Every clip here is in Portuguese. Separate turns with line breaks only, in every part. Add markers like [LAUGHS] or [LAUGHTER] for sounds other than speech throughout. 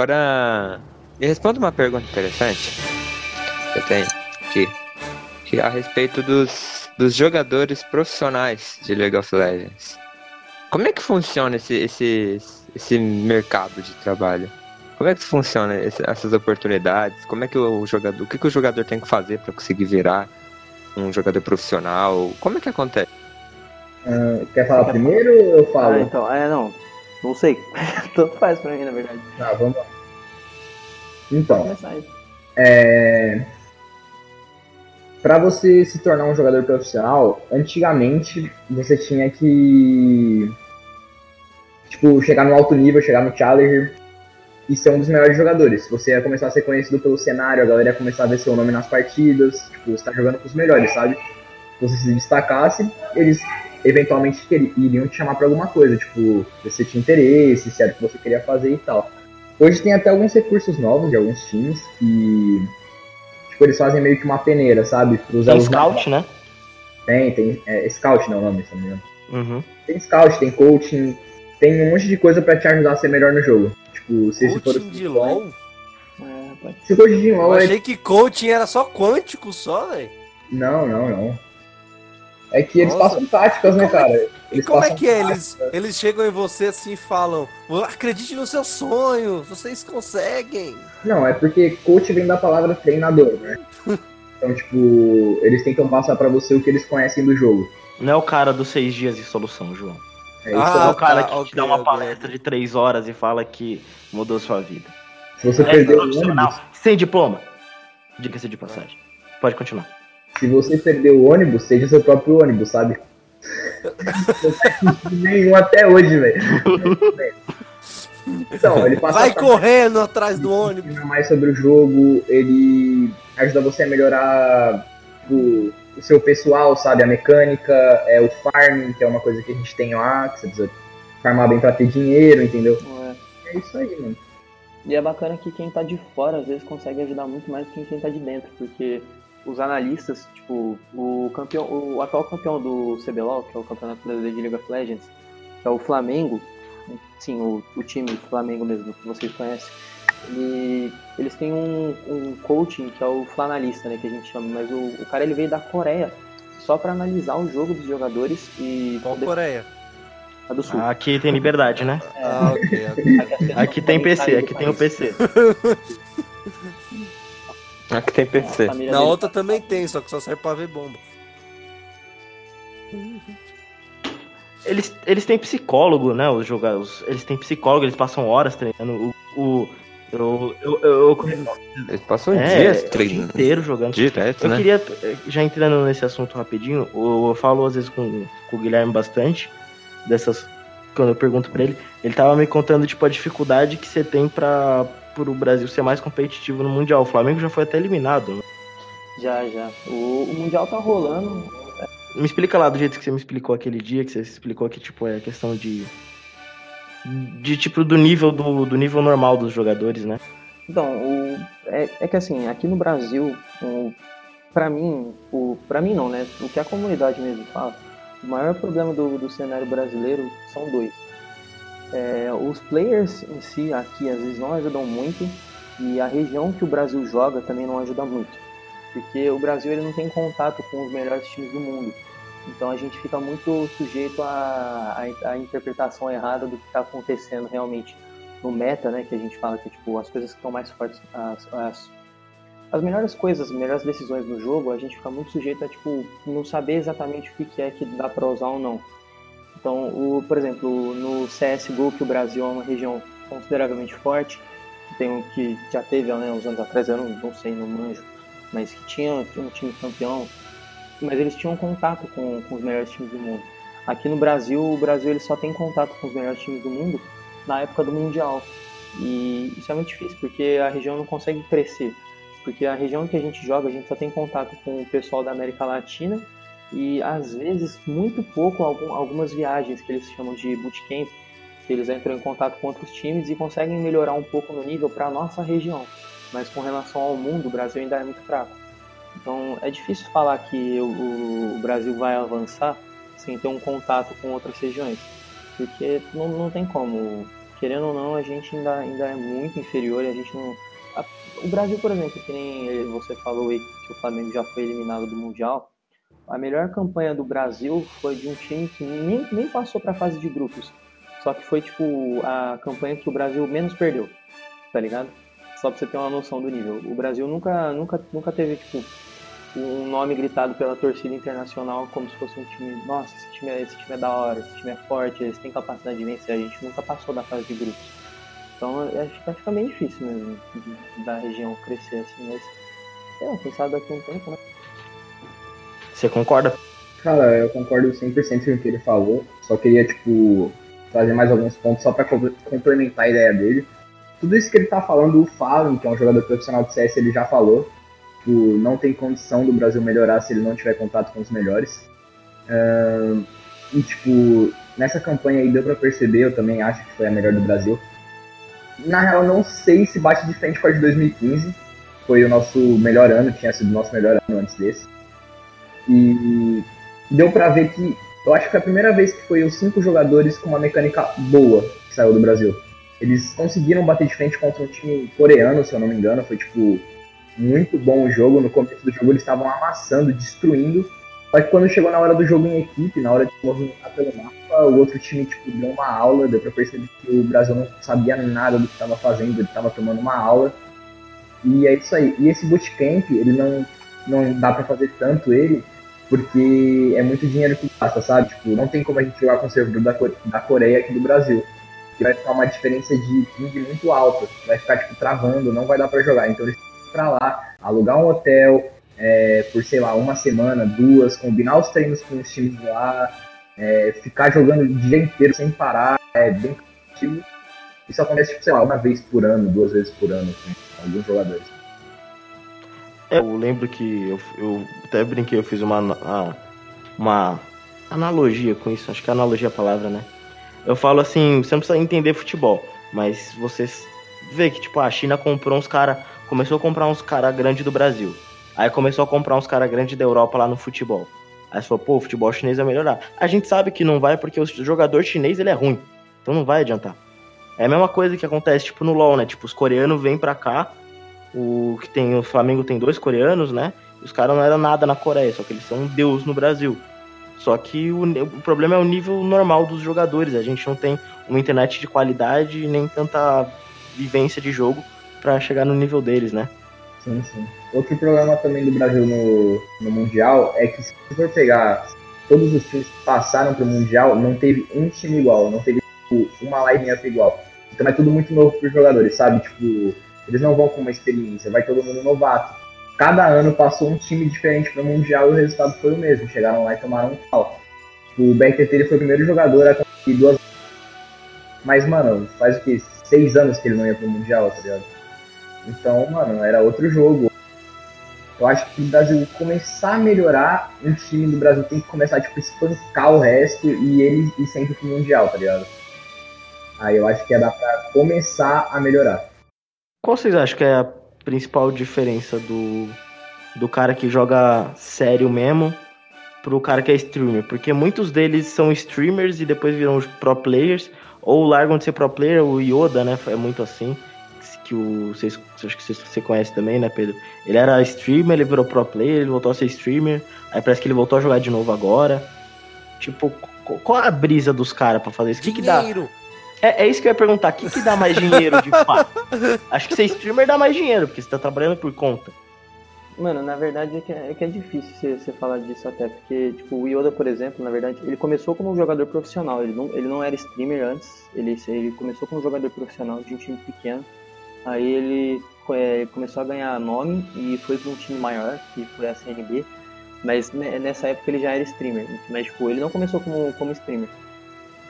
Agora, me responda uma pergunta interessante que eu tenho aqui, que é a respeito dos, dos jogadores profissionais de League of Legends. Como é que funciona esse, esse, esse mercado de trabalho? Como é que funciona esse, essas oportunidades? Como é que o jogador, o que, que o jogador tem que fazer para conseguir virar um jogador profissional? Como é que acontece?
Uh, quer falar primeiro ou eu falo?
Ah, então, é, não. Não sei. [LAUGHS] Tanto faz pra mim, na verdade.
Tá, vamos lá. Então, é... para você se tornar um jogador profissional, antigamente você tinha que tipo chegar no alto nível, chegar no challenger e ser um dos melhores jogadores. Você ia começar a ser conhecido pelo cenário, a galera ia começar a ver seu nome nas partidas, tipo, você tá jogando com os melhores, sabe? Se você se destacasse, eles eventualmente iriam te chamar para alguma coisa, tipo, se você tinha interesse, se era o que você queria fazer e tal. Hoje tem até alguns recursos novos de alguns times que tipo, eles fazem meio que uma peneira, sabe?
Pros tem scout, né?
Tem, tem. É, scout não é o nome, se não me engano.
Uhum.
Tem scout, tem coaching, tem um monte de coisa para te ajudar a ser melhor no jogo. Tipo, se
coaching for de LOL?
É, se coaching de LOL
Eu achei é... que coaching era só quântico só, velho.
Não, não, não. É que eles Nossa. passam táticas, né, cara? Eles
e como é que é? Eles, eles chegam em você assim e falam: acredite nos seus sonhos, vocês conseguem.
Não, é porque coach vem da palavra treinador, né? [LAUGHS] então, tipo, eles tentam passar para você o que eles conhecem do jogo.
Não é o cara dos seis dias de solução, João.
É, isso ah,
é o cara tá, que okay, te dá uma okay. palestra de três horas e fala que mudou sua vida.
Se você é perder o ônibus...
Sem diploma. Diga-se de passagem. Pode continuar
se você perder o ônibus, seja seu próprio ônibus, sabe? [LAUGHS] nenhum até hoje, velho. Então, ele passa
Vai correndo atrás do ônibus.
mais sobre o jogo, ele ajuda você a melhorar o, o, seu pessoal, sabe? A mecânica, é o farming, que é uma coisa que a gente tem lá, que você precisa farmar bem pra ter dinheiro, entendeu? É, é isso aí, mano.
E é bacana que quem tá de fora às vezes consegue ajudar muito mais do que quem tá de dentro, porque os analistas, tipo, o campeão, o atual campeão do CBLOL, que é o Campeonato Brasileiro de League of Legends, que é o Flamengo, sim, o, o time Flamengo mesmo, que vocês conhecem, ele, eles têm um, um coaching que é o flanalista, né, que a gente chama, mas o, o cara ele veio da Coreia só para analisar o jogo dos jogadores e...
Qual poder... Coreia?
A do Sul.
Aqui tem liberdade, né?
É, ah, ok. Aqui,
aqui tem PC, aqui tem o PC. [LAUGHS]
Aqui tem PC.
Na outra também tem, só que só serve pra ver bomba.
Eles, eles têm psicólogo, né? Os jogadores. Eles têm psicólogo, eles passam horas treinando. O. o eu, eu, eu, eu,
eles passam é, dias
treinando. inteiro jogando.
Direto,
eu
né?
queria, já entrando nesse assunto rapidinho, eu, eu falo às vezes com, com o Guilherme bastante dessas. Quando eu pergunto pra ele, ele tava me contando, tipo, a dificuldade que você tem pra, pro Brasil ser mais competitivo no Mundial. O Flamengo já foi até eliminado, né?
Já, já. O, o Mundial tá rolando.
Me explica lá do jeito que você me explicou aquele dia, que você explicou que, tipo, é questão de. De tipo do nível do, do nível normal dos jogadores, né?
Então, o, é, é que assim, aqui no Brasil, o, pra mim, o, pra mim não, né? O que a comunidade mesmo fala, o maior problema do, do cenário brasileiro são dois é, os players em si aqui às vezes não ajudam muito e a região que o Brasil joga também não ajuda muito, porque o Brasil ele não tem contato com os melhores times do mundo. Então a gente fica muito sujeito à, interpretação errada do que está acontecendo realmente no meta, né? Que a gente fala que tipo as coisas que estão mais fortes, as, as, as melhores coisas, as melhores decisões no jogo, a gente fica muito sujeito a tipo não saber exatamente o que é que dá para usar ou não. Então, o, por exemplo, no CSGO, que o Brasil é uma região consideravelmente forte, tem um que já teve né, uns anos atrás, eu não, não sei, não manjo, mas que tinha, tinha um time campeão, mas eles tinham contato com, com os melhores times do mundo. Aqui no Brasil, o Brasil ele só tem contato com os melhores times do mundo na época do Mundial. E isso é muito difícil, porque a região não consegue crescer. Porque a região que a gente joga, a gente só tem contato com o pessoal da América Latina e às vezes muito pouco algumas viagens que eles chamam de bootcamp, que eles entram em contato com outros times e conseguem melhorar um pouco no nível para a nossa região. Mas com relação ao mundo, o Brasil ainda é muito fraco. Então é difícil falar que o, o Brasil vai avançar sem ter um contato com outras regiões, porque não, não tem como. querendo ou não, a gente ainda, ainda é muito inferior a gente não. A, o Brasil, por exemplo, que nem você falou aí que o Flamengo já foi eliminado do Mundial, a melhor campanha do Brasil foi de um time que nem, nem passou para a fase de grupos. Só que foi tipo a campanha que o Brasil menos perdeu, tá ligado? Só pra você ter uma noção do nível. O Brasil nunca, nunca, nunca teve, tipo, um nome gritado pela torcida internacional como se fosse um time, nossa, esse time, é, esse time é da hora, esse time é forte, eles têm capacidade de vencer, a gente nunca passou da fase de grupos. Então acho que fica bem difícil mesmo da região crescer assim, mas é, quem sabe daqui a um tempo, né?
Você concorda?
Cara, eu concordo 100% com o que ele falou, só queria, tipo, trazer mais alguns pontos só para complementar a ideia dele. Tudo isso que ele tá falando, o Fallen, que é um jogador profissional de CS, ele já falou. Tipo, não tem condição do Brasil melhorar se ele não tiver contato com os melhores. Uh, e, tipo, nessa campanha aí deu pra perceber, eu também acho que foi a melhor do Brasil. Na real, não sei se bate de frente com a de 2015. Foi o nosso melhor ano, tinha sido o nosso melhor ano antes desse. E deu pra ver que eu acho que foi a primeira vez que foi os cinco jogadores com uma mecânica boa que saiu do Brasil. Eles conseguiram bater de frente contra um time coreano, se eu não me engano. Foi, tipo, muito bom o jogo. No começo do jogo eles estavam amassando, destruindo. Só que quando chegou na hora do jogo em equipe, na hora de movimentar pelo mapa, o outro time, tipo, deu uma aula. Deu pra perceber que o Brasil não sabia nada do que estava fazendo. Ele estava tomando uma aula. E é isso aí. E esse bootcamp, ele não, não dá para fazer tanto ele, porque é muito dinheiro que gasta, sabe? Tipo, não tem como a gente jogar com o servidor da, da Coreia aqui do Brasil. Que vai ficar uma diferença de ping muito alta. Vai ficar, tipo, travando, não vai dar para jogar. Então eles para lá, alugar um hotel é, por, sei lá, uma semana, duas, combinar os treinos com os times lá, é, ficar jogando o dia inteiro sem parar, é bem cansativo. Isso acontece, tipo, sei lá, uma vez por ano, duas vezes por ano com alguns jogadores.
Eu lembro que eu, eu até brinquei, eu fiz uma, uma analogia com isso, acho que analogia é a palavra, né? Eu falo assim, você não precisa entender futebol, mas você vê que, tipo, a China comprou uns caras, começou a comprar uns caras grandes do Brasil. Aí começou a comprar uns caras grandes da Europa lá no futebol. Aí você falou, pô, o futebol chinês vai melhorar. A gente sabe que não vai porque o jogador chinês ele é ruim. Então não vai adiantar. É a mesma coisa que acontece, tipo, no LoL, né? Tipo, os coreanos vêm pra cá, o que tem o Flamengo tem dois coreanos, né? Os caras não eram nada na Coreia, só que eles são um deus no Brasil. Só que o, o, problema é o nível normal dos jogadores. A gente não tem uma internet de qualidade nem tanta vivência de jogo para chegar no nível deles, né?
Sim, sim. Outro problema também do Brasil no, no Mundial é que se for pegar todos os times que passaram pro Mundial, não teve um time igual, não teve tipo, uma line-up igual. Então é tudo muito novo pros jogadores, sabe? Tipo, eles não vão com uma experiência, vai todo mundo novato. Cada ano passou um time diferente para o Mundial e o resultado foi o mesmo. Chegaram lá e tomaram um pau. O BRTT foi o primeiro jogador a conseguir duas. Mas, mano, faz o que? Seis anos que ele não ia pro Mundial, tá ligado? Então, mano, era outro jogo. Eu acho que o Brasil começar a melhorar, um time do Brasil tem que começar, tipo, espancar o resto e ele ir sempre pro Mundial, tá ligado? Aí eu acho que ia dar pra começar a melhorar.
Qual vocês acham que é a principal diferença do, do cara que joga sério mesmo pro cara que é streamer? Porque muitos deles são streamers e depois viram pro players, ou largam de ser pro player, o Yoda, né? É muito assim. Que o. Vocês, acho que você conhece também, né, Pedro? Ele era streamer, ele virou pro player, ele voltou a ser streamer, aí parece que ele voltou a jogar de novo agora. Tipo, qual a brisa dos caras pra fazer isso? O que, que dá? É, é isso que eu ia perguntar. O que, que dá mais dinheiro de [LAUGHS] fato? Acho que ser streamer dá mais dinheiro, porque você tá trabalhando por conta.
Mano, na verdade é que é, é, que é difícil você, falar disso até, porque, tipo, o Yoda, por exemplo, na verdade, ele começou como um jogador profissional, ele não, ele não era streamer antes, ele, ele começou como jogador profissional de um time pequeno, aí ele é, começou a ganhar nome e foi para um time maior, que foi a CNB, mas nessa época ele já era streamer, mas, tipo, ele não começou como, como streamer.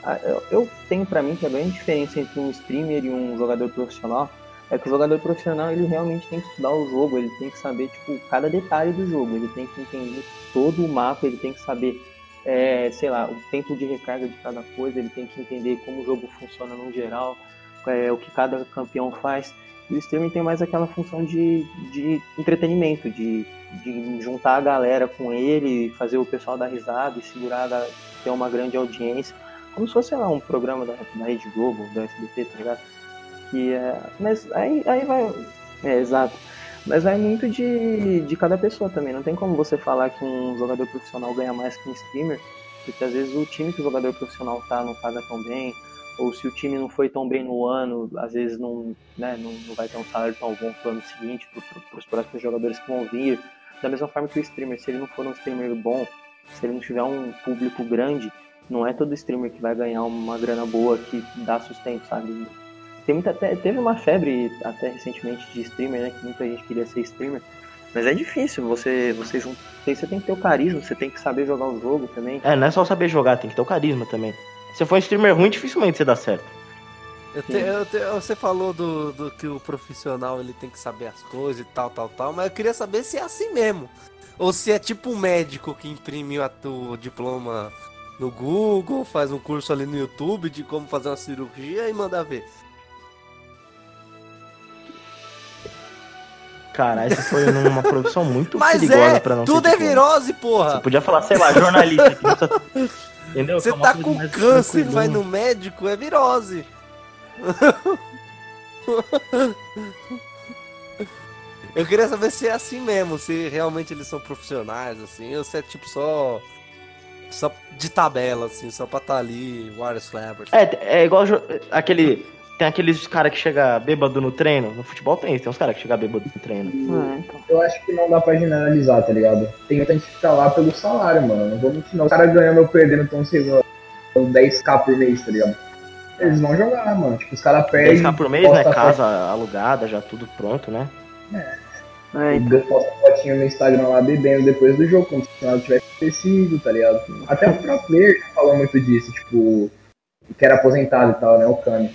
Ah, eu tenho para mim que a grande diferença entre um streamer e um jogador profissional. É que o jogador profissional ele realmente tem que estudar o jogo, ele tem que saber tipo cada detalhe do jogo, ele tem que entender todo o mapa, ele tem que saber é, sei lá o tempo de recarga de cada coisa, ele tem que entender como o jogo funciona no geral, é, o que cada campeão faz. E o streaming tem mais aquela função de, de entretenimento, de, de juntar a galera com ele, fazer o pessoal dar risada e segurar, ter uma grande audiência como se fosse, lá, um programa da, da Rede Globo, da SBT, tá ligado? Que é. Mas aí, aí vai. É, exato. Mas vai muito de, de cada pessoa também. Não tem como você falar que um jogador profissional ganha mais que um streamer, porque às vezes o time que o jogador profissional tá não paga tão bem, ou se o time não foi tão bem no ano, às vezes não, né, não, não vai ter um salário tão bom pro ano seguinte, para os próximos jogadores que vão vir. Da mesma forma que o streamer, se ele não for um streamer bom, se ele não tiver um público grande, não é todo streamer que vai ganhar uma grana boa que dá sustento, sabe? Tem muita, teve uma febre até recentemente de streamer, né? Que muita gente queria ser streamer. Mas é difícil, você, você junta. Você tem que ter o carisma, você tem que saber jogar o jogo também.
É, não é só saber jogar, tem que ter o carisma também. Se for um streamer ruim, dificilmente você dá certo.
Eu te, eu te, você falou do, do que o profissional ele tem que saber as coisas e tal, tal, tal, mas eu queria saber se é assim mesmo. Ou se é tipo um médico que imprimiu o diploma no Google, faz um curso ali no YouTube de como fazer uma cirurgia e manda ver.
Cara, essa foi numa profissão muito Mas perigosa
é,
pra não
tudo é virose, porra.
Você podia falar, sei lá, jornalista.
Entendeu? Você tá com câncer, vai no médico, é virose. [LAUGHS] Eu queria saber se é assim mesmo, se realmente eles são profissionais, assim, ou se é tipo só. Só de tabela, assim, só pra estar tá ali, Warriors Celebrity.
É, é igual aquele tem aqueles caras que chega bêbado no treino. No futebol tem, tem uns caras que chegam bêbado no treino.
Ah, então. Eu acho que não dá pra generalizar, tá ligado? Tem muita gente que fica lá pelo salário, mano. Não vou mentir, não. Os caras ganhando ou perdendo estão sendo 10k por mês, tá ligado? Eles vão jogar, mano. Tipo, os caras perdem.
10k por mês, né? Casa alugada, já tudo pronto, né?
É. É, então. posta fotinho no Instagram lá bebendo depois do jogo, como se nada tivesse acontecido, tá ligado? Até o próprio player falou muito disso, tipo, que era aposentado e tal, né? O Kami.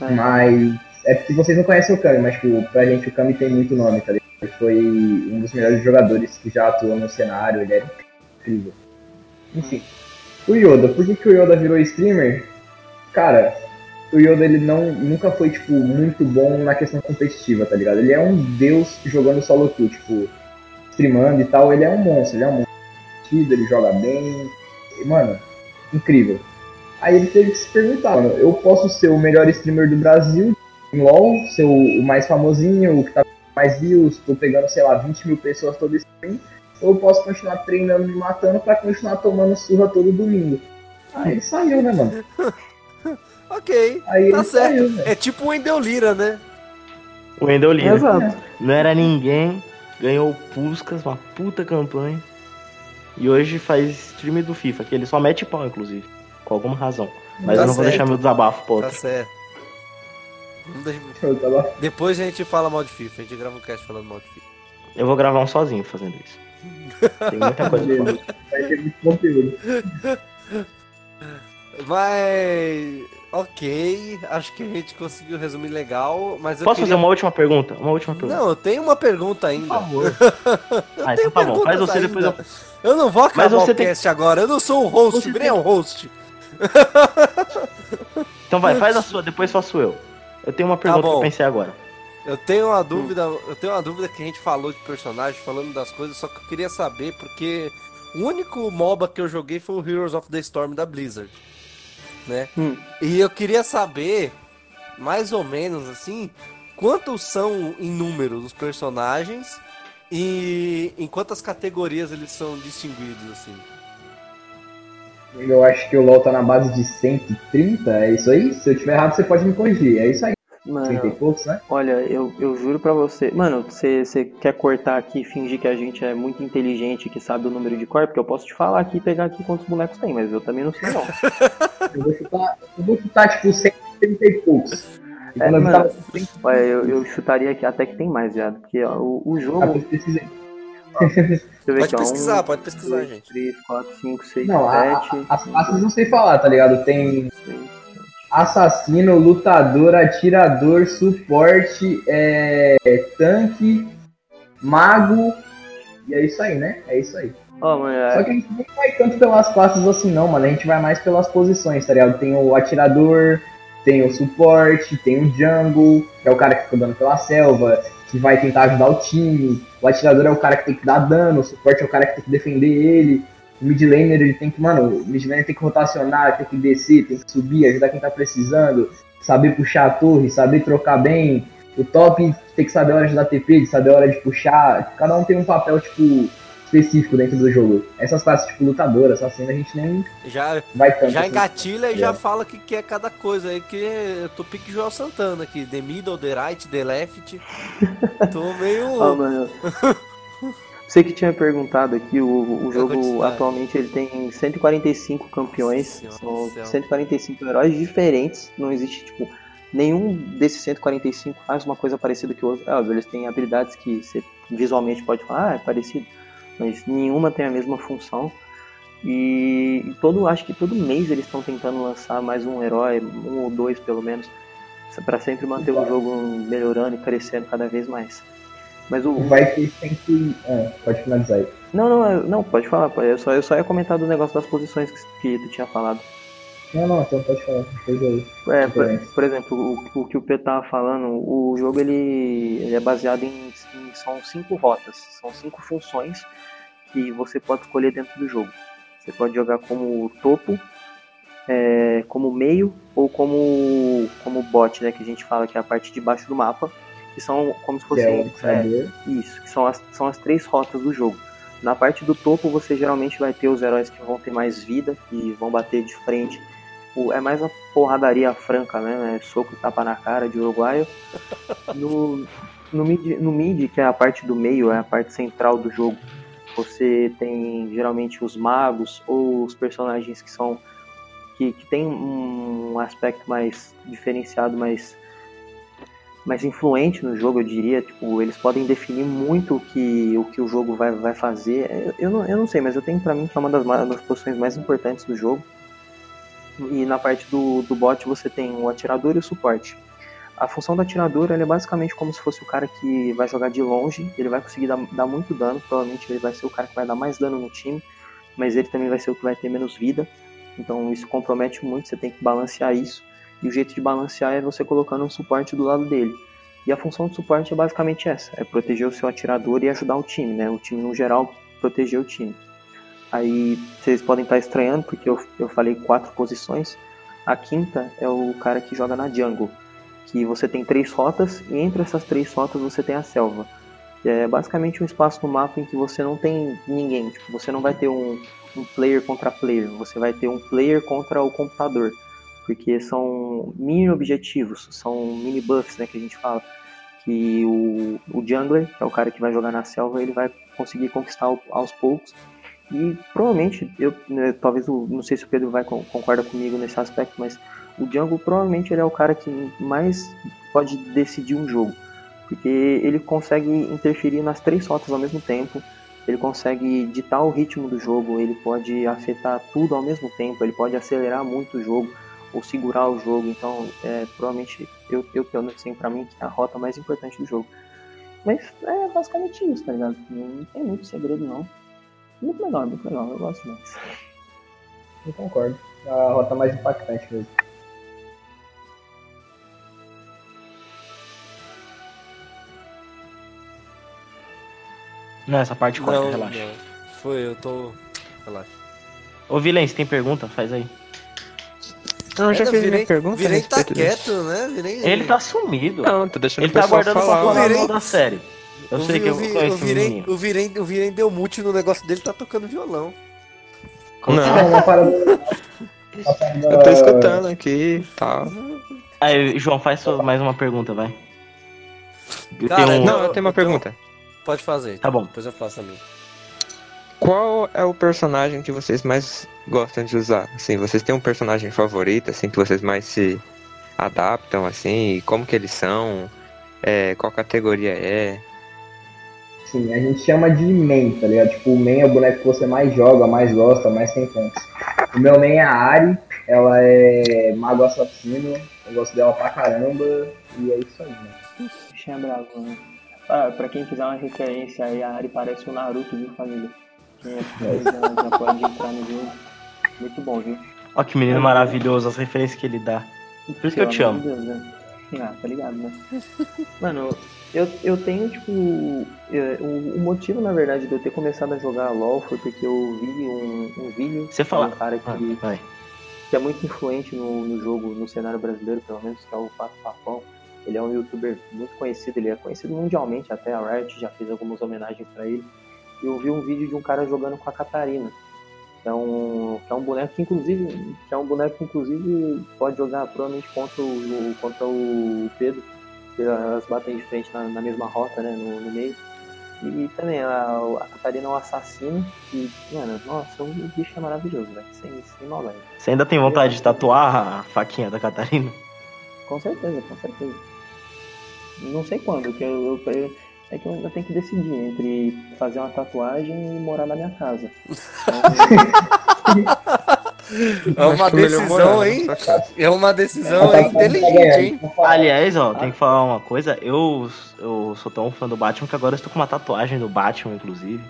É. Mas é porque vocês não conhecem o Kami, mas tipo, pra gente o Kami tem muito nome, tá ligado? Ele foi um dos melhores jogadores que já atuou no cenário, ele é incrível. Enfim. O Yoda, por que, que o Yoda virou streamer? Cara, o Yoda ele não, nunca foi, tipo, muito bom na questão competitiva, tá ligado? Ele é um deus jogando solo queue, tipo, streamando e tal, ele é um monstro, ele é um monstro. Ele joga bem. E, mano, incrível. Aí ele teve que se perguntar, mano, eu posso ser o melhor streamer do Brasil em LoL, ser o, mais famosinho, o que tá mais views, tô pegando, sei lá, 20 mil pessoas todo stream, ou eu posso continuar treinando, me matando pra continuar tomando surra todo domingo. Aí ele saiu, né, mano? [LAUGHS]
ok, Aí tá certo. Saiu, né? é tipo o Wendel Lira, né?
O Wendel Lira. Exato. Não era ninguém, ganhou Puskas, uma puta campanha. E hoje faz stream do FIFA, que ele só mete pau, inclusive com alguma razão. Mas tá eu não certo. vou deixar meu desabafo outro.
Tá certo. Depois a gente fala mal de FIFA, a gente grava um cast falando mal de FIFA.
Eu vou gravar um sozinho fazendo isso. [LAUGHS] Tem muita coisa pra falar. Vai ter muito conteúdo.
Mas. Ok, acho que a gente conseguiu resumir legal, mas
Posso queria... fazer uma última pergunta? Uma última pergunta.
Não, eu tenho uma pergunta ainda. Por
favor. [LAUGHS] ah, então tá bom, faz você ainda. depois eu...
Eu não vou acabar o cast tem... agora, eu não sou o host, nem tem... é um host. [LAUGHS]
então vai, faz a [LAUGHS] sua, depois faço eu. Eu tenho uma tá pergunta tá que eu pensei agora.
Eu tenho uma dúvida, eu tenho uma dúvida que a gente falou de personagem, falando das coisas, só que eu queria saber porque o único MOBA que eu joguei foi o Heroes of the Storm da Blizzard, né? Hum. E eu queria saber mais ou menos assim, quantos são em número os personagens e em quantas categorias eles são distinguidos assim.
Eu acho que o LoL tá na base de 130, é isso aí? Se eu tiver errado, você pode me corrigir. É isso aí.
Mano, e poucos, né? Olha, eu, eu juro pra você. Mano, você, você quer cortar aqui e fingir que a gente é muito inteligente, que sabe o número de cor? Porque eu posso te falar aqui e pegar aqui quantos bonecos tem, mas eu também não sei não. [LAUGHS]
eu, vou chutar, eu vou chutar, tipo, 130 e poucos.
É, mano, olha, eu, eu chutaria aqui até que tem mais, viado. Porque ó, o, o jogo. Ah, [LAUGHS]
pode pesquisar, um, pode pesquisar, dois, gente.
3, 4, 5, 6,
não,
7.
A, as classes não sei falar, tá ligado? Tem assassino, lutador, atirador, suporte, é, tanque, mago. E é isso aí, né? É isso aí.
Oh, mano.
Só que a gente não vai tanto pelas classes assim, não, mano. A gente vai mais pelas posições, tá ligado? Tem o atirador, tem o suporte, tem o jungle, que é o cara que fica andando pela selva, que vai tentar ajudar o time. O atirador é o cara que tem que dar dano, o suporte é o cara que tem que defender ele. O mid laner ele tem que, mano, o mid laner tem que rotacionar, tem que descer, tem que subir, ajudar quem tá precisando, saber puxar a torre, saber trocar bem. O top tem que saber a hora de dar TP, de saber a hora de puxar. Cada um tem um papel, tipo, específico dentro do jogo. Essas classes, tipo, lutadora, assassina, a gente nem
já, vai tanto. Já assim. engatilha e já fala o que, que é cada coisa aí, que eu tô pique João Santana aqui. The middle, the right, the left. [LAUGHS] tô meio...
oh, mano. [LAUGHS] Você que tinha perguntado aqui, o, o jogo atualmente ele tem 145 campeões, são 145 heróis diferentes, não existe tipo nenhum desses 145 faz uma coisa parecida que o outro. É óbvio, eles têm habilidades que você visualmente pode falar, ah, é parecido, mas nenhuma tem a mesma função. E todo, acho que todo mês eles estão tentando lançar mais um herói, um ou dois pelo menos, para sempre manter o jogo melhorando e crescendo cada vez mais.
Mas o. Vai ter sempre. É, pode finalizar aí.
Não, não, não, pode falar. Eu só, eu só ia comentar do negócio das posições que, que tu tinha falado.
Não, não, então pode falar.
É, por, por, exemplo, o, o, que o Pedro tava falando, o jogo ele, ele é baseado em, em, São cinco rotas, são cinco funções que você pode escolher dentro do jogo. Você pode jogar como topo, é, como meio ou como, como bot, né? Que a gente fala que é a parte de baixo do mapa que são como se fossem. É, é, isso, que são as, são as três rotas do jogo. Na parte do topo, você geralmente vai ter os heróis que vão ter mais vida e vão bater de frente. O, é mais uma porradaria franca, né? É soco e tapa na cara de uruguaio. [LAUGHS] No, no, mid, no mid, que é a parte do meio, é a parte central do jogo, você tem geralmente os magos ou os personagens que são. que, que tem um aspecto mais diferenciado, mais mais influente no jogo, eu diria. Tipo, eles podem definir muito o que o, que o jogo vai, vai fazer. Eu, eu, não, eu não sei, mas eu tenho para mim que é uma das, das posições mais importantes do jogo. E na parte do, do bot você tem o atirador e o suporte. A função do atirador é basicamente como se fosse o cara que vai jogar de longe, ele vai conseguir dar, dar muito dano, provavelmente ele vai ser o cara que vai dar mais dano no time, mas ele também vai ser o que vai ter menos vida. Então isso compromete muito, você tem que balancear isso. E o jeito de balancear é você colocando um suporte do lado dele. E a função do suporte é basicamente essa: é proteger o seu atirador e ajudar o time, né? O time no geral proteger o time. Aí vocês podem estar estranhando porque eu, eu falei quatro posições. A quinta é o cara que joga na jungle, que você tem três rotas e entre essas três rotas você tem a selva. É basicamente um espaço no mapa em que você não tem ninguém. Tipo, você não vai ter um, um player contra player, você vai ter um player contra o computador porque são mini objetivos, são mini buffs, né, que a gente fala, que o, o jungler, que é o cara que vai jogar na selva, ele vai conseguir conquistar aos poucos. E provavelmente, eu né, talvez, não sei se o Pedro vai concorda comigo nesse aspecto, mas o jungle provavelmente ele é o cara que mais pode decidir um jogo, porque ele consegue interferir nas três rotas ao mesmo tempo, ele consegue ditar o ritmo do jogo, ele pode afetar tudo ao mesmo tempo, ele pode acelerar muito o jogo ou segurar o jogo. Então, é, provavelmente, eu, eu pelo assim, pra mim, que é a rota mais importante do jogo. Mas é basicamente isso, tá ligado? Não tem muito segredo, não. Muito legal, muito legal, eu gosto mais.
Eu concordo. É a rota mais impactante mesmo.
Não, essa parte corta, relaxa. Não.
Foi, eu tô. Relaxa.
Ô Vilens, tem pergunta? Faz aí.
Não, já fiz minha pergunta.
Virei tá quieto, né? Virei...
Ele tá sumido.
Não, tô deixando
Ele tá guardando falar. pra falar da série. Eu sei que eu vi,
o Virei, o Virei, o Virei deu mute no negócio dele, tá tocando violão.
Não. eu tô escutando aqui tá.
Aí, João, faz mais uma pergunta, vai.
Cara, um... Não, eu tenho uma pergunta.
Pode fazer.
Tá bom.
Depois eu faço a minha.
Qual é o personagem que vocês mais gostam de usar? Assim, vocês têm um personagem favorito, assim, que vocês mais se adaptam, assim, e como que eles são? É, qual categoria é?
Sim, a gente chama de main, tá ligado? Tipo, o main é o boneco que você mais joga, mais gosta, mais tem tanques. O meu main é a Ari, ela é mago assassino, eu gosto dela pra caramba, e é isso aí, né?
Bichinha brava, né? Ah, pra quem quiser uma referência aí, a Ari parece o Naruto, viu, família? É já, já pode entrar no jogo. Muito bom, viu?
Ó que menino maravilhoso, as referências que ele dá. Por isso que eu te amo.
Deus, né? Ah, tá ligado, né? [LAUGHS] Mano, eu, eu tenho, tipo. O, o, motivo, na verdade, de eu ter começado a jogar LOL foi porque eu vi um, um vídeo.
Você fala. Um
cara que, ah, que é muito influente no, no jogo, no cenário brasileiro, pelo menos, que é o Pato Papão. Ele é um youtuber muito conhecido, ele é conhecido mundialmente, até a Riot já fez algumas homenagens para ele. E eu vi um vídeo de um cara jogando com a Catarina que é um, que é um boneco que inclusive que é um boneco que inclusive pode jogar provavelmente contra o, contra o Pedro, elas batem de frente na, na mesma rota, né, no, no meio. E também a, a Catarina é um assassino e, mano, nossa, o bicho é maravilhoso, velho. Sem, sem maldade.
Você ainda tem vontade de tatuar a faquinha da Catarina?
Com certeza, com certeza. Não sei quando, que eu, eu, eu é que eu ainda tenho que decidir entre fazer uma tatuagem e morar na minha casa. [LAUGHS]
é uma decisão, hein? É uma decisão é, inteligente, hein?
Aliás, ó, tem que falar uma coisa. Eu, eu sou tão fã do Batman que agora eu estou com uma tatuagem do Batman, inclusive.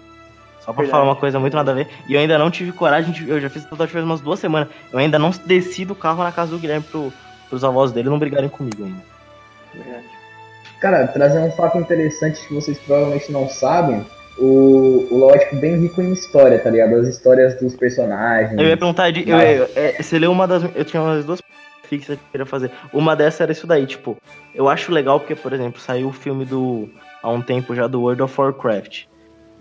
Só pra Verdade. falar uma coisa muito nada a ver. E eu ainda não tive coragem de. Eu já fiz tatuagem faz umas duas semanas. Eu ainda não desci do carro na casa do Guilherme pro, pros avós dele não brigarem comigo ainda.
Verdade. Cara, trazer um fato interessante que vocês provavelmente não sabem. O, o LoL é tipo, bem rico em história, tá ligado? As histórias dos personagens.
Eu ia perguntar, de, eu, eu, é, você leu uma das. Eu tinha umas duas fixas que eu queria fazer. Uma dessas era isso daí, tipo, eu acho legal porque, por exemplo, saiu o filme do. há um tempo já do World of Warcraft.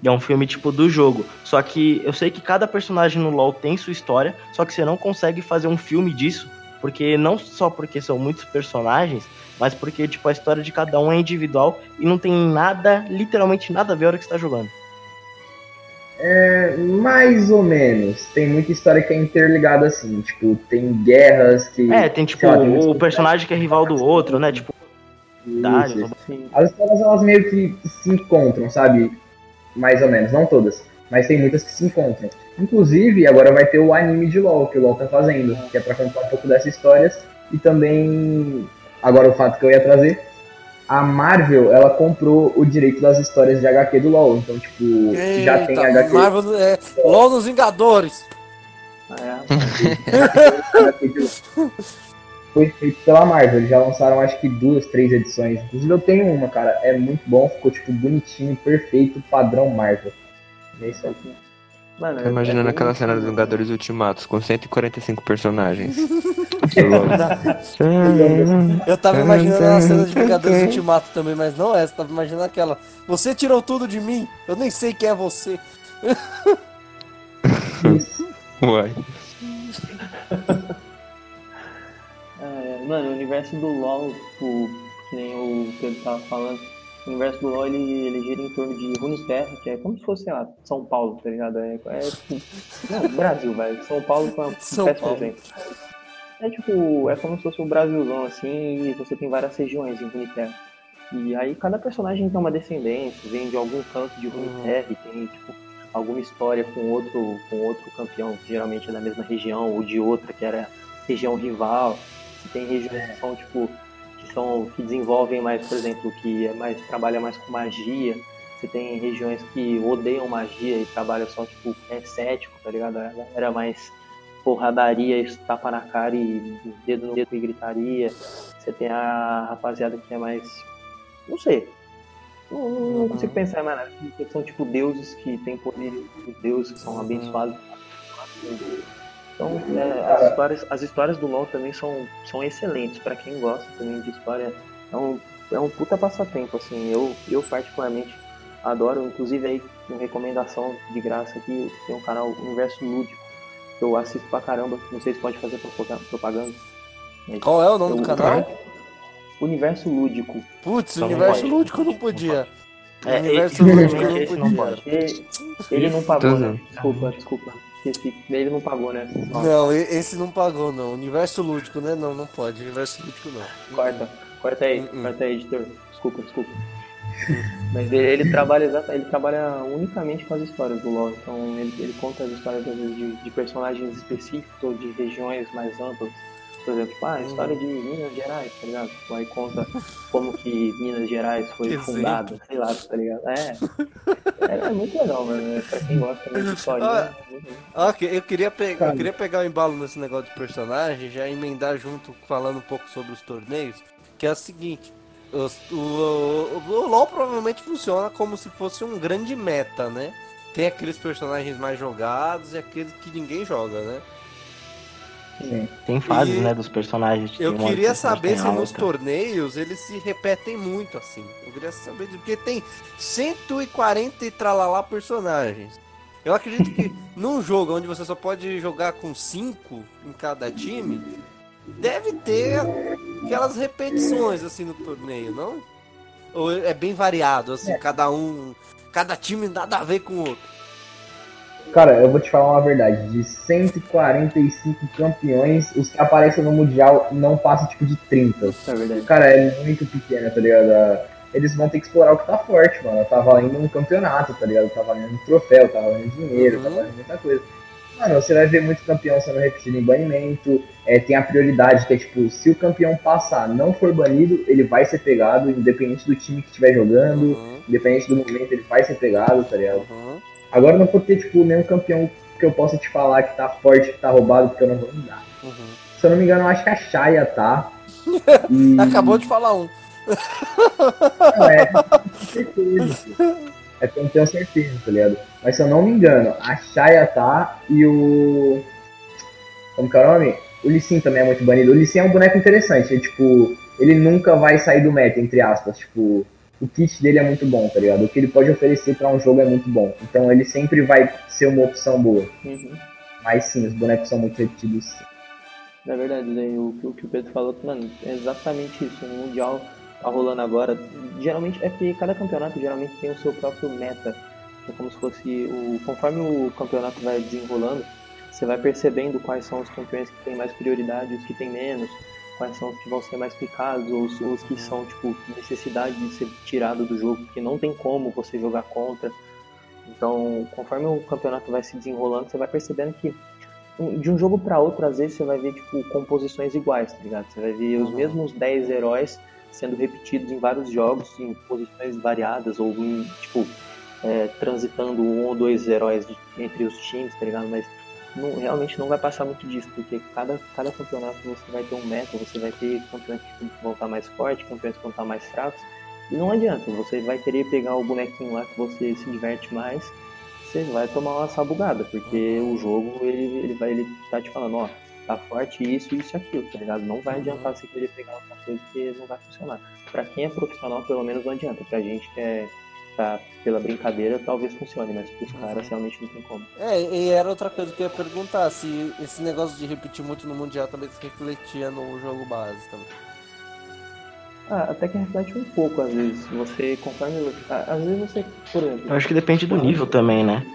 E é um filme tipo do jogo. Só que eu sei que cada personagem no LoL tem sua história, só que você não consegue fazer um filme disso, porque não só porque são muitos personagens, mas porque, tipo, a história de cada um é individual e não tem nada, literalmente nada a ver a hora que você tá jogando.
É, mais ou menos. Tem muita história que é interligada assim, tipo, tem guerras que.
É, tem tipo lá, tem o personagem que é rival do outro, né? Tipo.
Isso, As histórias elas meio que se encontram, sabe? Mais ou menos, não todas. Mas tem muitas que se encontram. Inclusive, agora vai ter o anime de LOL, que o LOL tá fazendo, que é pra contar um pouco dessas histórias e também Agora o fato que eu ia trazer, a Marvel, ela comprou o direito das histórias de HQ do LoL. Então, tipo, Eita, já tem HQ.
Marvel, é, LoL nos Vingadores.
É. Foi feito pela Marvel. Eles já lançaram acho que duas, três edições. Inclusive eu tenho uma, cara. É muito bom, ficou tipo bonitinho, perfeito, padrão Marvel. É isso aqui.
Mano, Tô imaginando é aquela cena dos Vingadores Ultimatos com 145 personagens. [LAUGHS]
eu tava imaginando a cena de Vingadores Ultimato também, mas não essa. Tava imaginando aquela. Você tirou tudo de mim? Eu nem sei quem é você. [LAUGHS]
Uai.
É, mano, o universo do LoL, tipo, que nem o Pedro tava falando o universo do LoL ele, ele gira em torno de Runeterra, que é como se fosse, sei lá, São Paulo, tá ligado? É, é tipo, não, Brasil, velho. São Paulo com um péssimo exemplo. É tipo, é como se fosse um Brasilzão assim, e você tem várias regiões em Runeterra. E aí cada personagem tem uma descendência, vem de algum canto de Runeterra uhum. e tem, tipo, alguma história com outro, com outro campeão, que geralmente é da mesma região, ou de outra, que era região rival. Tem regiões que são, tipo, são que desenvolvem mais, por exemplo, que é mais trabalha mais com magia. Você tem regiões que odeiam magia e trabalham só tipo é cético, tá ligado? A galera mais porradaria, tapa na cara e dedo no dedo e gritaria. Você tem a rapaziada que é mais. Não sei. Não, não consigo uhum. pensar mais nada. São tipo deuses que têm poder, deuses que são abençoados. Então, é, as, histórias, as histórias do LoL também são, são excelentes. para quem gosta também de história, é um, é um puta passatempo, assim. Eu, eu particularmente adoro, inclusive aí, uma recomendação de graça aqui, tem um canal Universo Lúdico, que eu assisto pra caramba. Não sei se pode fazer propaganda.
Qual é o nome eu, do canal?
Universo Lúdico.
Putz, Universo pode. Lúdico não podia.
É, Universo Lúdico não podia. Não pode. Ele, ele não pagou, né? Desculpa, desculpa. Esqueci. Ele não pagou, né?
Nossa. Não, esse não pagou, não. Universo lúdico, né? Não, não pode. Universo lúdico, não.
Corta. Corta aí. Uh -uh. Corta aí, editor. Desculpa, desculpa. Mas ele, ele, trabalha ele trabalha unicamente com as histórias do LoL. Então ele, ele conta as histórias às vezes de, de personagens específicos ou de regiões mais amplas. Por exemplo, tipo, ah, a história de Minas Gerais, tá ligado? Tipo, aí conta como que Minas Gerais foi que fundada, exemplo. sei lá, tá ligado? É. É, é muito legal, mano. Pra quem gosta de história. Ah,
ah, eu, queria pegar, eu queria pegar o embalo nesse negócio de personagem, já emendar junto falando um pouco sobre os torneios. que é a seguinte. O, o, o, LoL provavelmente funciona como se fosse um grande meta, né? Tem aqueles personagens mais jogados e aqueles que ninguém joga, né?
Sim. Tem fases, e né, dos personagens.
Eu queria saber se nos torneios eles se repetem muito, assim. Eu queria saber, porque tem 140 e tralalá personagens. Eu acredito que [LAUGHS] num jogo onde você só pode jogar com 5 em cada time, deve ter aquelas repetições, assim, no torneio, não? Ou é bem variado, assim, é. cada um... Cada time nada a ver com o outro.
Cara, eu vou te falar uma verdade. De 145 campeões, os que aparecem no Mundial não passam tipo de 30.
É verdade.
Cara, é muito pequeno, tá ligado? Eles vão ter que explorar o que tá forte, mano. Tá valendo um campeonato, tá ligado? Tá valendo um troféu, tá valendo dinheiro, uhum. tá valendo muita coisa. Mano, você vai ver muito campeão sendo repetido em banimento. É, tem a prioridade que é tipo, se o campeão passar não for banido, ele vai ser pegado, independente do time que estiver jogando, uhum. independente do momento, ele vai ser pegado, tá ligado? Uhum. Agora não vou ter, tipo, nenhum campeão que eu possa te falar que tá forte, que tá roubado, porque eu não vou mudar. Uhum. Se eu não me engano, eu acho que a Shaya tá. [LAUGHS]
E... Acabou de falar um.
Não, é, certeza. É que eu não tenho certeza, tá ligado? Mas se eu não me engano, a Shaya tá e o. Como que é o nome? O Lissin também é muito banido. O Lissin é um boneco interessante. É, tipo, ele nunca vai sair do meta, entre aspas. Tipo, o kit dele é muito bom, tá ligado? O que ele pode oferecer para um jogo é muito bom. Então ele sempre vai ser uma opção boa. Uhum. Mas sim, os bonecos são muito repetidos.
É verdade, o, o que o Pedro falou, mano, é exatamente isso. No Mundial tá rolando agora. Geralmente é que cada campeonato geralmente tem o seu próprio meta. É como se fosse o. Conforme o campeonato vai desenrolando, você vai percebendo quais são os campeões que têm mais prioridade os que têm menos quais são os que vão ser mais picados, ou os, os que são, tipo, necessidade de ser tirado do jogo, porque não tem como você jogar contra. Então, conforme o campeonato vai se desenrolando, você vai percebendo que de um jogo para outro, às vezes você vai ver, tipo, composições iguais, tá ligado? Você vai ver os uhum. mesmos 10 heróis sendo repetidos em vários jogos, em posições variadas, ou em, tipo, é, transitando um ou dois heróis entre os times, tá ligado? Mas não, realmente não vai passar muito disso, porque cada, cada campeonato você vai ter um meta, você vai ter campeões que vão estar mais fortes, campeões que vão estar mais fracos, e não adianta, você vai querer pegar o bonequinho lá que você se diverte mais, você vai tomar uma sabugada, porque o jogo ele, ele vai ele tá te falando, ó, tá forte isso, isso e aquilo, tá ligado? Não vai adiantar você querer pegar outra coisa que não vai funcionar. Pra quem é profissional, pelo menos não adianta. Pra gente que é tá pela brincadeira, talvez funcione, mas pros uhum. caras realmente não tem como.
É, e era outra coisa que eu ia perguntar, se esse negócio de repetir muito no Mundial também se refletia no jogo base também.
Ah, até que reflete um pouco, às vezes. Você, conforme. Às vezes você, por exemplo.
Eu acho que depende do nível também, né?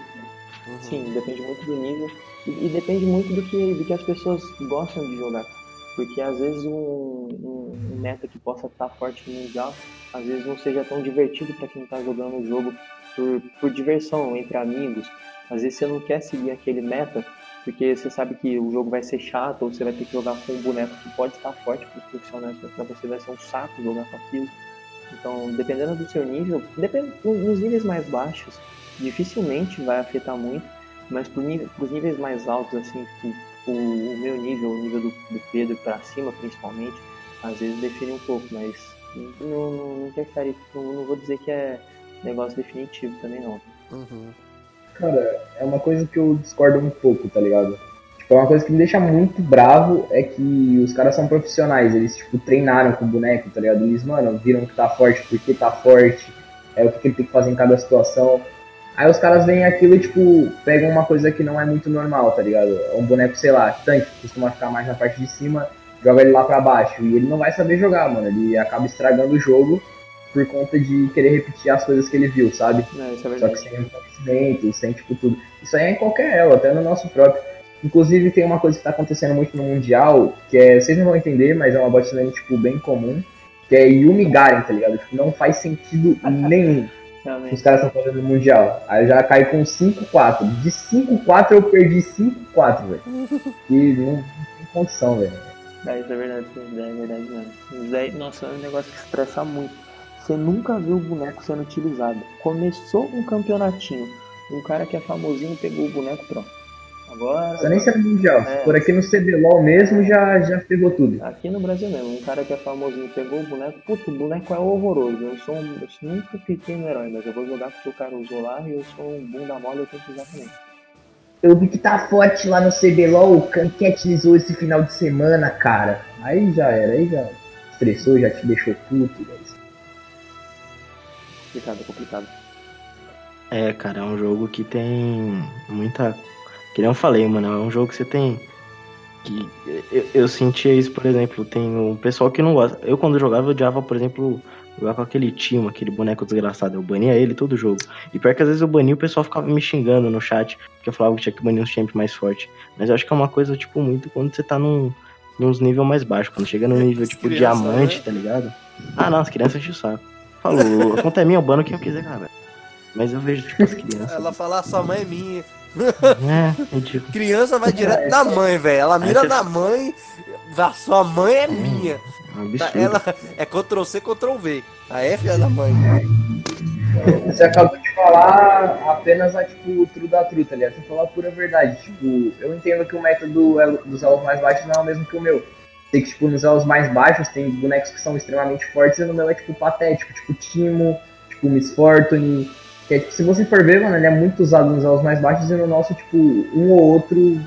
Sim, depende muito do nível. E, e, depende muito do que, do que as pessoas gostam de jogar. Porque às vezes um, um, um meta que possa estar forte no Mundial às vezes não seja tão divertido para quem está jogando o jogo por, por diversão, entre amigos. Às vezes você não quer seguir aquele meta porque você sabe que o jogo vai ser chato ou você vai ter que jogar com um boneco que pode estar forte para os profissionais, para você vai ser um saco jogar com aquilo. Então, dependendo do seu nível, depend... nos níveis mais baixos, dificilmente vai afetar muito, mas para os níveis mais altos, assim, o, o meu nível, o nível do, do Pedro para cima principalmente, às vezes define um pouco, mas não, não, não não, não vou dizer que é negócio definitivo também não.
Uhum. Cara, é uma coisa que eu discordo um pouco, tá ligado? Tipo, é uma coisa que me deixa muito bravo é que os caras são profissionais, eles, tipo, treinaram com o boneco, tá ligado? Eles, mano, viram que tá forte, porque tá forte, é o que ele tem que fazer em cada situação. Aí os caras veem aquilo e, tipo, pegam uma coisa que não é muito normal, tá ligado? Um boneco, sei lá, tanque, que costuma ficar mais na parte de cima, joga ele lá para baixo e ele não vai saber jogar, mano. Ele acaba estragando o jogo por conta de querer repetir as coisas que ele viu, sabe?
É, é
Só que sem conhecimento, sem tipo tudo. Isso aí é em qualquer elo, até no nosso próprio. Inclusive tem uma coisa que tá acontecendo muito no Mundial, que é, vocês não vão entender, mas é uma botlane, tipo, bem comum, que é Yumi Garen, tá ligado? Tipo, não faz sentido nenhum. Realmente. Os caras estão fazendo no Mundial. Aí eu já caí com 5-4. De 5-4 eu perdi 5-4, velho. [LAUGHS] E não, não tem condição, velho.
É, isso é verdade, é verdade mesmo. Zé, nossa, é um negócio que estressa muito. Você nunca viu o boneco sendo utilizado. Começou um campeonatinho, um cara que é famosinho pegou o boneco pronto. Agora.
Só nem ser no Mundial. É. Por aqui no CBLOL mesmo é. já, já ferrou tudo.
Aqui no Brasil mesmo, um cara que é famosinho pegou o boneco. Puto, o boneco é horroroso. Eu sou um. Eu nunca fiquei no herói, mas eu vou jogar porque o cara usou lá e eu sou um bunda mole eu tenho que usar também. Eu vi que tá forte lá no CBLOL, o Canquete usou esse final de semana, cara. Aí já era, aí já estressou, já te deixou puto. Né? Complicado, complicado.
É, cara, é um jogo que tem muita. Que nem eu falei, mano, é um jogo que você tem. Que eu, eu sentia isso, por exemplo, tem um pessoal que não gosta. Eu quando jogava, eu odiava, por exemplo, jogar com aquele time, aquele boneco desgraçado. Eu bania ele todo jogo. E pior que às vezes eu bania, o pessoal ficava me xingando no chat, porque eu falava que tinha que banir uns champions mais forte. Mas eu acho que é uma coisa, tipo, muito quando você tá num, nos nível mais baixo. Quando chega no nível, tipo, criança, diamante, né? tá ligado? Ah, não, as crianças enchem o saco. Falou, a conta é minha, eu bano quem eu quiser, cara. Mas eu vejo, tipo, as [LAUGHS] crianças.
Ela fala, ah, sua mãe é minha.
É, ridículo.
Criança vai direto na mãe, velho. Ela mira você... na mãe, a sua mãe é minha. É tá, ela é Ctrl C, Ctrl V. A F é da mãe.
Você acabou de falar apenas a, tipo, o true da truta, aliás. Você falou a pura verdade. Tipo, eu entendo que o método dos elos mais baixos não é o mesmo que o meu. Sei que, tipo, nos elos mais baixos tem bonecos que são extremamente fortes e no meu é, tipo, patético. Tipo, Timo, tipo, Miss Fortune. Que é, tipo, se você for ver, mano, ele é muito usado nos elos mais baixos e no nosso, tipo, um ou outro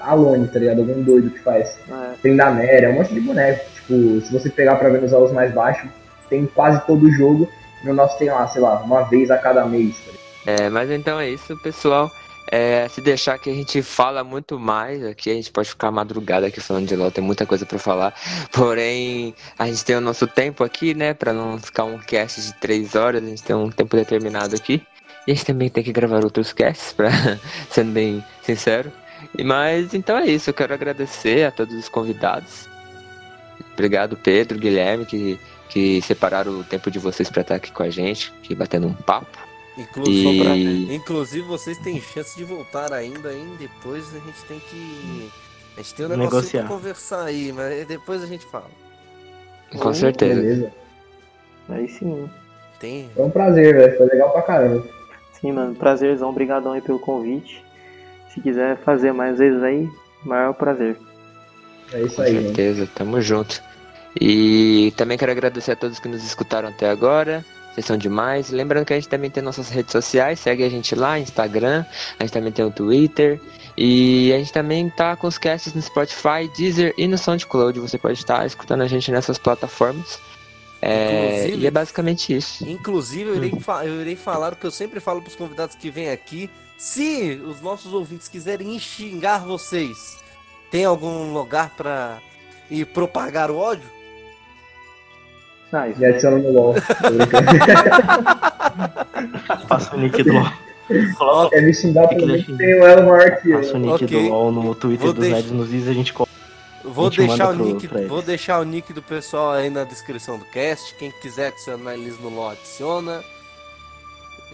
Alone, tá ligado? Algum doido que faz. É. Tem da Mera, é um monte de boneco. Tipo, se você pegar pra ver nos elos mais baixos, tem quase todo o jogo. No nosso tem lá, sei lá, uma vez a cada mês.
Tá é, mas então é isso, pessoal. É, se deixar que a gente fala muito mais aqui, a gente pode ficar madrugada aqui falando de LOL, tem muita coisa para falar. Porém, a gente tem o nosso tempo aqui, né? Para não ficar um cast de três horas, a gente tem um tempo determinado aqui. E a gente também tem que gravar outros casts, pra, [LAUGHS] sendo bem sincero. Mas então é isso, eu quero agradecer a todos os convidados. Obrigado, Pedro, Guilherme, que, que separaram o tempo de vocês para estar aqui com a gente, que batendo um papo.
Inclusive, e... pra... Inclusive, vocês têm chance de voltar ainda, hein? Depois a gente tem que. A gente tem um negócio Negociar. pra conversar aí, mas depois a gente fala.
Com hum, certeza.
Beleza. Aí sim.
Tem.
Foi um prazer, velho. Foi legal pra caramba.
Sim, mano. Prazerzão. Obrigadão aí pelo convite. Se quiser fazer mais vezes aí, maior prazer.
É isso Com aí.
Com certeza, hein? tamo junto. E também quero agradecer a todos que nos escutaram até agora. Vocês são demais. Lembrando que a gente também tem nossas redes sociais, segue a gente lá, Instagram, a gente também tem o Twitter. E a gente também tá com os casts no Spotify, Deezer e no SoundCloud. Você pode estar escutando a gente nessas plataformas. É, e é basicamente isso.
Inclusive, eu irei, eu irei falar o que eu sempre falo para os convidados que vêm aqui. Se os nossos ouvintes quiserem xingar vocês, tem algum lugar para ir propagar o ódio?
Ah, e adiciona no LOL. [LAUGHS]
Passa o nick do LOL.
Coloca, me xingar também tem o elo maior que
Passa o nick okay. do LOL no Twitter Vou dos deixar... Nos vídeos a gente coloca.
Vou deixar, o nick, vou deixar o nick do pessoal aí na descrição do cast. Quem quiser adicionar eles no LOL, adiciona.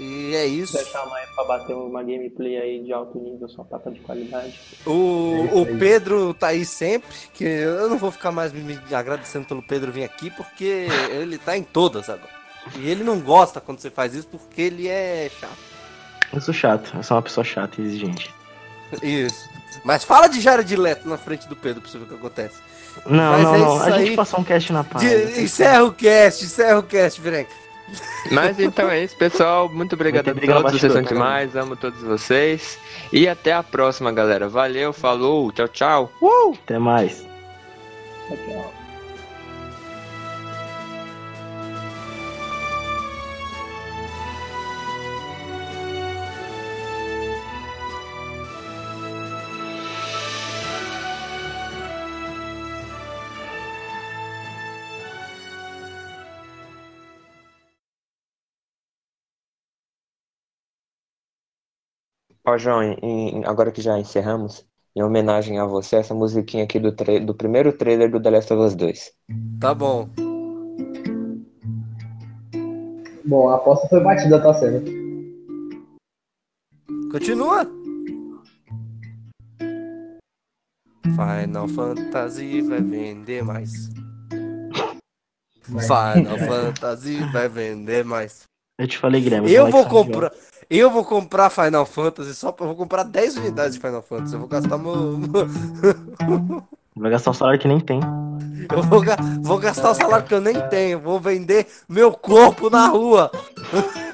E é isso.
Deixar amanhã pra bater uma gameplay aí de alto nível, só tapa de qualidade.
O, é o Pedro tá aí sempre, que eu não vou ficar mais me agradecendo pelo Pedro vir aqui, porque ele tá em todas agora. E ele não gosta quando você faz isso, porque ele é chato.
Eu sou chato, eu sou uma pessoa chata e exigente.
Isso. Mas fala de Jared Leto na frente do Pedro pra você ver o que acontece.
Não, Mas não, é não. A gente passou um cast na paz.
De... Encerra o cast, encerra o cast, Virenque.
Mas então é isso, pessoal. Muito obrigado Muito a todos. Vocês são demais. Amo todos vocês. E até a próxima, galera. Valeu, falou. Tchau, tchau.
Uh! Até mais.
Tchau.
Ó, João, em- agora que já encerramos, em homenagem a você, essa musiquinha aqui do, do primeiro trailer do The Last of Us 2.
Tá bom.
Bom, a aposta foi batida, tá sendo.
Continua. Final Fantasy vai vender mais. Final Fantasy vai vender mais.
Eu te falei, Guilherme.
Eu vou comprar. Eu vou comprar Final Fantasy só pra. Eu vou comprar 10 unidades de Final Fantasy. Eu vou gastar meu.
Vai gastar o salário que nem tem. [LAUGHS]
Eu vou, vou gastar o salário que eu nem tenho. Vou vender meu corpo na rua. [LAUGHS]